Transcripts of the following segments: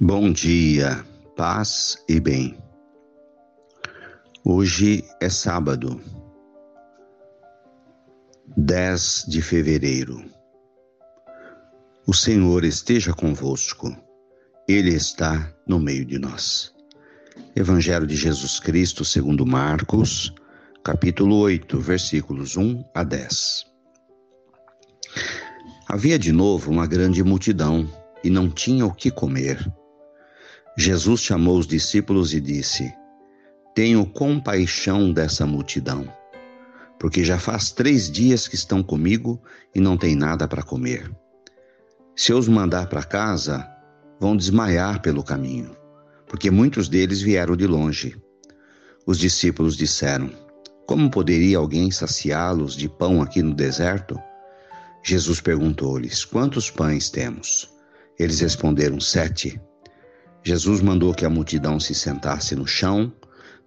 Bom dia, paz e bem. Hoje é sábado, 10 de fevereiro. O Senhor esteja convosco, Ele está no meio de nós. Evangelho de Jesus Cristo, segundo Marcos, capítulo 8, versículos 1 a 10. Havia de novo uma grande multidão e não tinha o que comer. Jesus chamou os discípulos e disse: Tenho compaixão dessa multidão, porque já faz três dias que estão comigo e não têm nada para comer. Se eu os mandar para casa, vão desmaiar pelo caminho, porque muitos deles vieram de longe. Os discípulos disseram: Como poderia alguém saciá-los de pão aqui no deserto? Jesus perguntou-lhes: Quantos pães temos? Eles responderam: Sete. Jesus mandou que a multidão se sentasse no chão,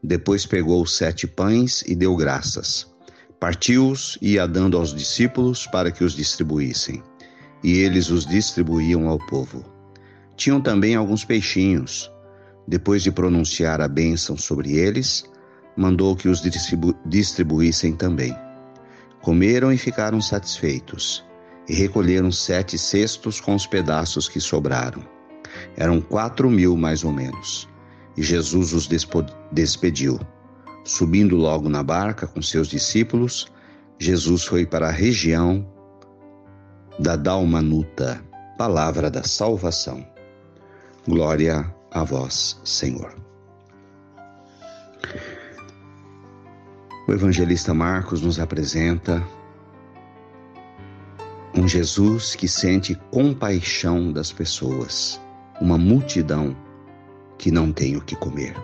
depois pegou sete pães e deu graças. Partiu-os e ia dando aos discípulos para que os distribuíssem. E eles os distribuíam ao povo. Tinham também alguns peixinhos. Depois de pronunciar a bênção sobre eles, mandou que os distribu distribuíssem também. Comeram e ficaram satisfeitos, e recolheram sete cestos com os pedaços que sobraram. Eram quatro mil mais ou menos. E Jesus os despediu. Subindo logo na barca com seus discípulos, Jesus foi para a região da Dalmanuta, palavra da salvação. Glória a vós, Senhor. O evangelista Marcos nos apresenta um Jesus que sente compaixão das pessoas uma multidão que não tem o que comer.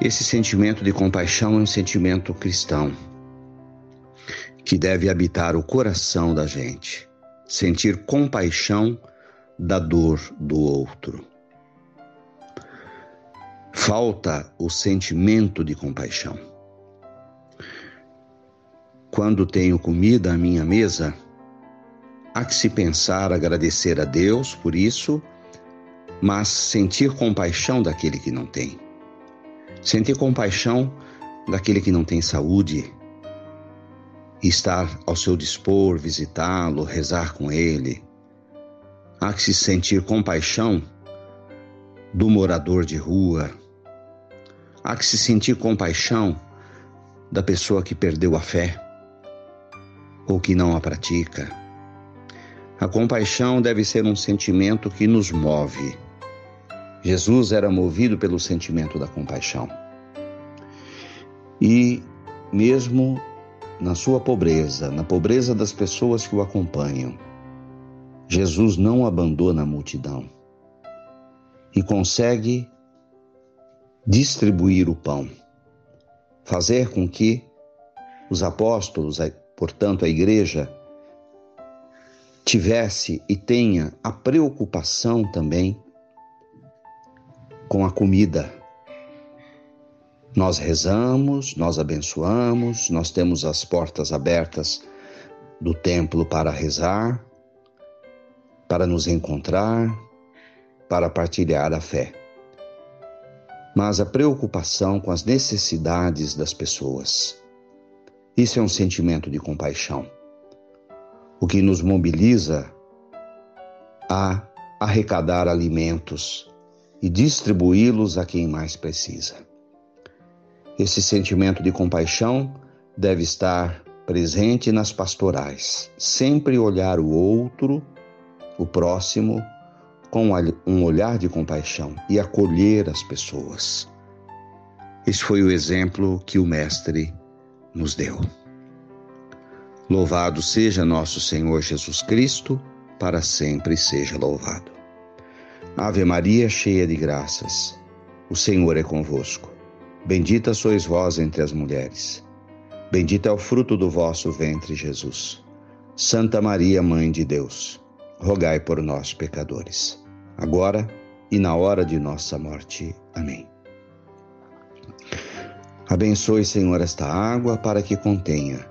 Esse sentimento de compaixão é um sentimento cristão que deve habitar o coração da gente, sentir compaixão da dor do outro. Falta o sentimento de compaixão. Quando tenho comida à minha mesa, Há que se pensar, agradecer a Deus por isso, mas sentir compaixão daquele que não tem. Sentir compaixão daquele que não tem saúde estar ao seu dispor, visitá-lo, rezar com ele. Há que se sentir compaixão do morador de rua. Há que se sentir compaixão da pessoa que perdeu a fé ou que não a pratica. A compaixão deve ser um sentimento que nos move. Jesus era movido pelo sentimento da compaixão. E, mesmo na sua pobreza, na pobreza das pessoas que o acompanham, Jesus não abandona a multidão e consegue distribuir o pão, fazer com que os apóstolos, portanto a igreja, tivesse e tenha a preocupação também com a comida. Nós rezamos, nós abençoamos, nós temos as portas abertas do templo para rezar, para nos encontrar, para partilhar a fé. Mas a preocupação com as necessidades das pessoas. Isso é um sentimento de compaixão o que nos mobiliza a arrecadar alimentos e distribuí-los a quem mais precisa. Esse sentimento de compaixão deve estar presente nas pastorais, sempre olhar o outro, o próximo, com um olhar de compaixão e acolher as pessoas. Esse foi o exemplo que o Mestre nos deu. Louvado seja nosso Senhor Jesus Cristo, para sempre seja louvado. Ave Maria, cheia de graças, o Senhor é convosco. Bendita sois vós entre as mulheres. Bendito é o fruto do vosso ventre, Jesus. Santa Maria, Mãe de Deus, rogai por nós, pecadores, agora e na hora de nossa morte. Amém. Abençoe, Senhor, esta água para que contenha